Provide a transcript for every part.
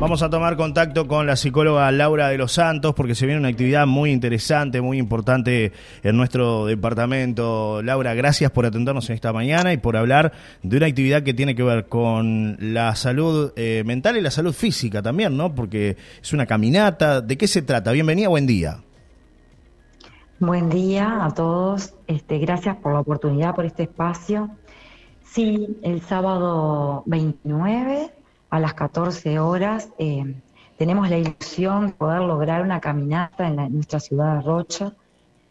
Vamos a tomar contacto con la psicóloga Laura de los Santos porque se viene una actividad muy interesante, muy importante en nuestro departamento. Laura, gracias por atendernos en esta mañana y por hablar de una actividad que tiene que ver con la salud eh, mental y la salud física también, ¿no? Porque es una caminata. ¿De qué se trata? Bienvenida, buen día. Buen día a todos. Este, gracias por la oportunidad, por este espacio. Sí, el sábado 29 a las 14 horas eh, tenemos la ilusión de poder lograr una caminata en, nuestra ciudad de Rocha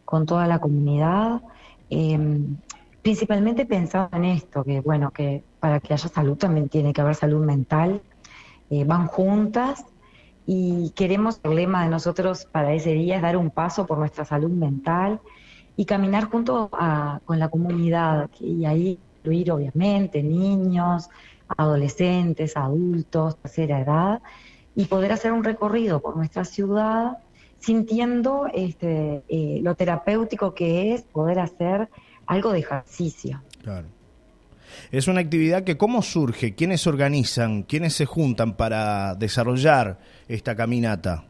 con toda la comunidad, em, principalmente pensando en esto, que bueno, que para que haya salud también tiene que haber salud mental, eh, van juntas y queremos, el lema de nosotros para ese día es dar un paso por nuestra salud mental y caminar junto con la comunidad y ahí incluir obviamente niños, adolescentes, adultos, tercera edad, y poder hacer un recorrido por nuestra ciudad sintiendo este, eh, lo terapéutico que es poder hacer algo de ejercicio. Claro. Es una actividad que cómo surge, quiénes organizan, quiénes se juntan para desarrollar esta caminata.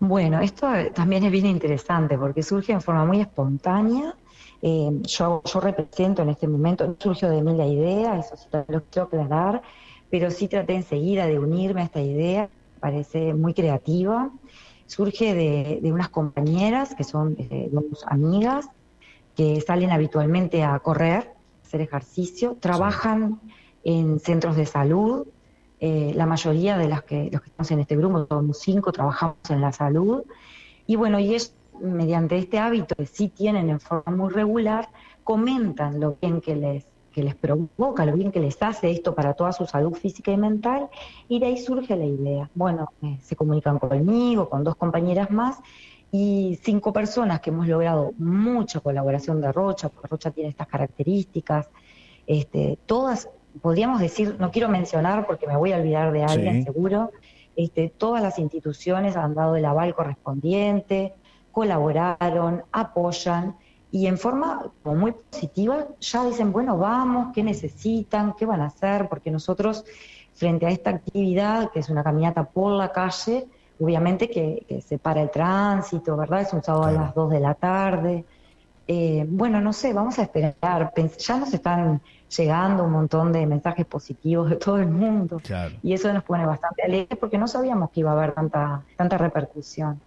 Bueno, esto también es bien interesante porque surge en forma muy espontánea eh, yo, yo represento en este momento, no surgió de mí la idea, eso sí lo quiero aclarar, pero sí traté enseguida de unirme a esta idea, parece muy creativa. Surge de, unas compañeras que son eh, dos amigas que salen habitualmente a correr, hacer ejercicio, trabajan en centros de salud. Eh, la mayoría de las que, los que estamos en este grupo, somos cinco, trabajamos en la salud. Y bueno, y es mediante este hábito que sí tienen en forma muy regular, comentan lo bien que les, que les provoca, lo bien que les hace esto para toda su salud física y mental, y de ahí surge la idea. Bueno, eh, se comunican conmigo, con dos compañeras más, y cinco personas que hemos logrado mucha colaboración de Rocha, porque Rocha tiene estas características, este, todas, podríamos decir, no quiero mencionar porque me voy a olvidar de alguien seguro, este, todas las instituciones han dado el aval correspondiente, colaboraron, apoyan y en forma muy positiva ya dicen, bueno, vamos, ¿qué necesitan? ¿Qué van a hacer? Porque nosotros, frente a esta actividad, que es una caminata por la calle, obviamente que, se para el tránsito, ¿verdad? Es un sábado a las 2 de la tarde. Eh, bueno, no sé, vamos a esperar. Ya nos están llegando un montón de mensajes positivos de todo el mundo. Y eso nos pone bastante alegres porque no sabíamos que iba a haber tanta, tanta repercusión.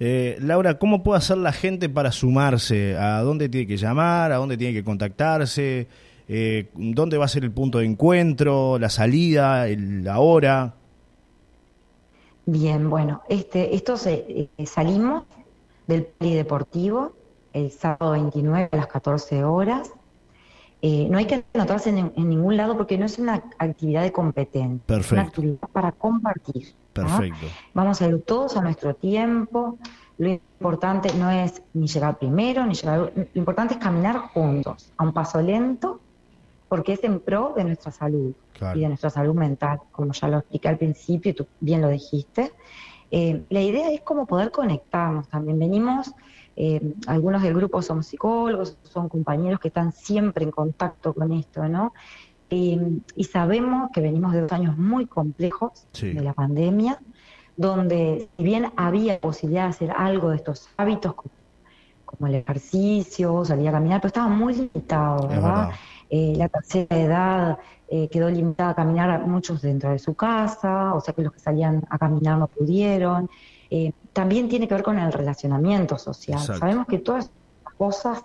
Eh, Laura, ¿cómo puede hacer la gente para sumarse? ¿A dónde tiene que llamar? ¿A dónde tiene que contactarse? Eh, ¿Dónde va a ser el punto de encuentro? ¿La salida? ¿La hora? Bien, bueno, este, esto se, eh, salimos del polideportivo el sábado 29 a las 14 horas. no hay que anotarse en, ningún lado porque no es una actividad de competencia, es una actividad para compartir. Perfecto. Vamos a ir todos a nuestro tiempo. Lo importante no es ni llegar primero, ni llegar. Lo importante es caminar juntos, a un paso lento, porque es en pro de nuestra salud y de nuestra salud mental, como ya lo expliqué al principio y tú bien lo dijiste. Eh, la idea es como poder conectarnos también. Venimos, eh, algunos del grupo somos psicólogos, son compañeros que están siempre en contacto con esto, ¿no? Y sabemos que venimos de dos años muy complejos de la pandemia, donde si bien había posibilidad de hacer algo de estos hábitos, como, el ejercicio, salir a caminar, pero estaba muy limitado, ¿verdad? Eh, la tercera edad eh, quedó limitada a caminar muchos dentro de su casa, o sea que los que salían a caminar no pudieron. Eh, también tiene que ver con el relacionamiento social. Sabemos que todas las cosas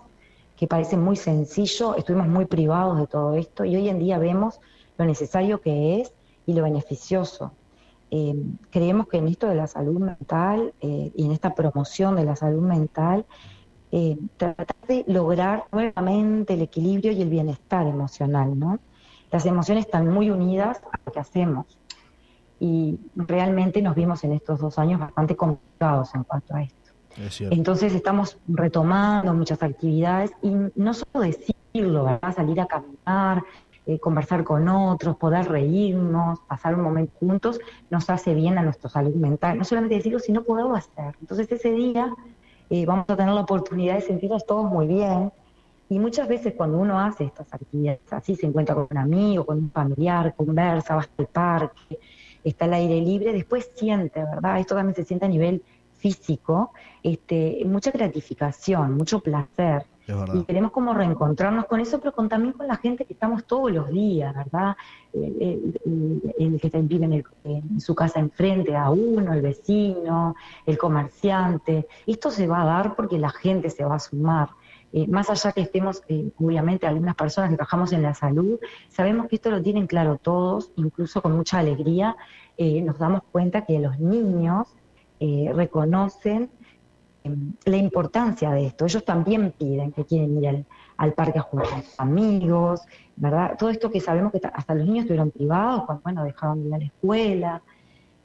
que parece muy sencillo, estuvimos muy privados de todo esto y hoy en día vemos lo necesario que es y lo beneficioso. Eh, creemos que en esto de la salud mental eh, y en esta promoción de la salud mental, eh, tratar de lograr nuevamente el equilibrio y el bienestar emocional, ¿no? Las emociones están muy unidas a lo que hacemos y realmente nos vimos en estos dos años bastante complicados en cuanto a esto. Entonces estamos retomando muchas actividades y no solo decirlo, ¿verdad? salir a caminar, eh, conversar con otros, poder reírnos, pasar un momento juntos, nos hace bien a nuestra salud mental. No solamente decirlo, sino poderlo hacer. Entonces ese día eh, vamos a tener la oportunidad de sentirnos todos muy bien. Y muchas veces cuando uno hace estas actividades así, se encuentra con un amigo, con un familiar, conversa, va al parque, está al aire libre, después siente, ¿verdad? Esto también se siente a nivel físico, este, mucha gratificación, mucho placer. Y queremos como reencontrarnos con eso, pero con, también con la gente que estamos todos los días, ¿verdad? El, que vive en, en, su casa enfrente a uno, el vecino, el comerciante. Esto se va a dar porque la gente se va a sumar. Eh, más allá que estemos, eh, obviamente, algunas personas que trabajamos en la salud, sabemos que esto lo tienen claro todos, incluso con mucha alegría, eh, nos damos cuenta que los niños reconocen em, la importancia de esto. Ellos también piden que quieren ir al, parque a jugar con sus amigos, ¿verdad? Todo esto que sabemos que hasta los niños estuvieron privados, cuando, bueno, dejaron de ir a la escuela.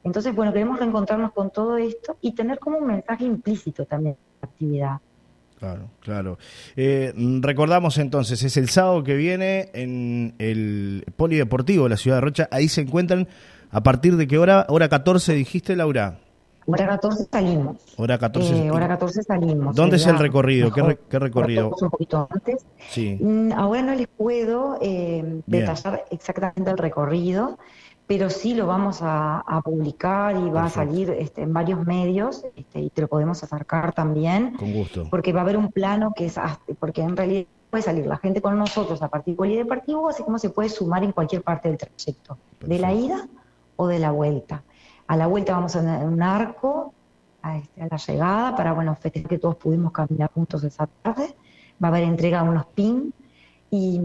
Entonces, bueno, queremos reencontrarnos con todo esto y tener como un mensaje implícito también la actividad. Claro, claro. Eh, recordamos entonces, es el sábado que viene en el Polideportivo de la ciudad de Rocha. Ahí se encuentran, ¿a partir de qué hora? ¿Hora 14 dijiste, Laura? Hora 14 salimos. Hora 14, eh, hora 14 salimos. ¿Dónde es el recorrido? ¿Qué, recorrido? Un poquito antes. Sí. Mm, ahora no les puedo eh, detallar exactamente el recorrido pero sí lo vamos a, publicar y va a salir este, en varios medios este, y te lo podemos acercar también. Con gusto. Porque va a haber un plano que es, porque en realidad puede salir la gente con nosotros a partir polideportivo, así como se puede sumar en cualquier parte del trayecto, de la ida o de la vuelta. A la vuelta vamos a un arco a, este, a la llegada para bueno festejar que todos pudimos caminar juntos esa tarde. Va a haber entrega de unos pins y,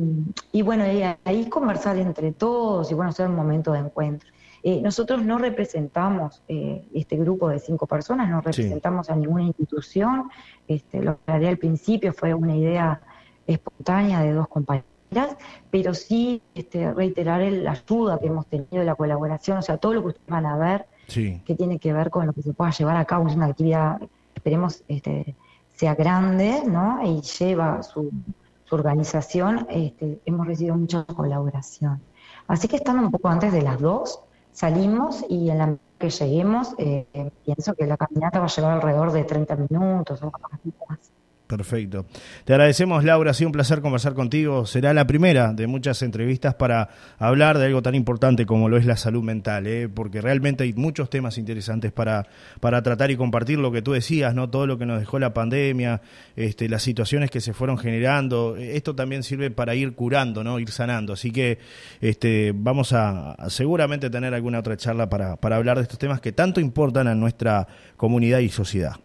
bueno, ahí conversar entre todos y bueno, ser un momento de encuentro. Eh, nosotros no representamos eh, este grupo de cinco personas, no representamos a ninguna institución. Este, lo que haré al principio fue una idea espontánea de dos compañeras, pero sí este, reiterar la ayuda que hemos tenido, la colaboración, o sea, todo lo que ustedes van a ver que tiene que ver con lo que se pueda llevar a cabo, es una actividad, esperemos, este, sea grande, ¿no? Y lleva su, su organización, este, hemos recibido mucha colaboración. Así que estando un poco antes de las dos, salimos y en la que lleguemos, eh, pienso que la caminata va a llevar alrededor de 30 minutos o más. Perfecto. Te agradecemos, Laura. Ha sido un placer conversar contigo. Será la primera de muchas entrevistas para hablar de algo tan importante como lo es la salud mental, ¿eh? porque realmente hay muchos temas interesantes para, para tratar y compartir lo que tú decías, ¿no? Todo lo que nos dejó la pandemia, este, las situaciones que se fueron generando. Esto también sirve para ir curando, ¿no? Ir sanando. Así que este, vamos a, seguramente tener alguna otra charla para, para hablar de estos temas que tanto importan a nuestra comunidad y sociedad.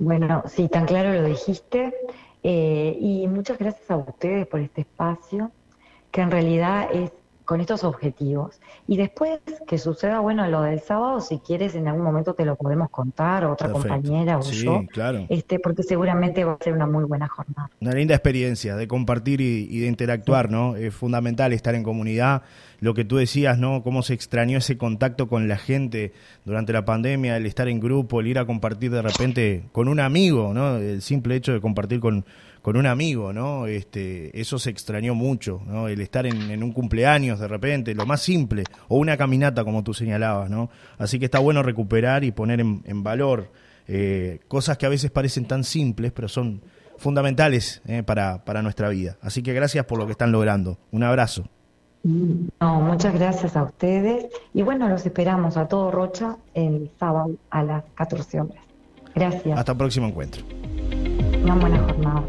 Bueno, sí, tan claro lo dijiste. Eh, y muchas gracias a ustedes por este espacio, que en realidad es con estos objetivos. Y después que suceda, bueno, lo del sábado, si quieres, en algún momento te lo podemos contar, otra compañera o sí, yo. claro. Este, porque seguramente va a ser una muy buena jornada. Una linda experiencia de compartir y, de interactuar, ¿no? Es fundamental estar en comunidad. Lo que tú decías, ¿no? Cómo se extrañó ese contacto con la gente durante la pandemia, el estar en grupo, el ir a compartir de repente con un amigo, ¿no? El simple hecho de compartir con con un amigo, ¿no? Este, eso se extrañó mucho, ¿no? El estar en, un cumpleaños de repente, lo más simple, o una caminata como tú señalabas, ¿no? Así que está bueno recuperar y poner en, valor eh, cosas que a veces parecen tan simples, pero son fundamentales eh, para, para nuestra vida. Así que gracias por lo que están logrando. Un abrazo. No, muchas gracias a ustedes. Y bueno, los esperamos a todo Rocha el sábado a las 14 horas. Gracias. Hasta el próximo encuentro. Una buena jornada.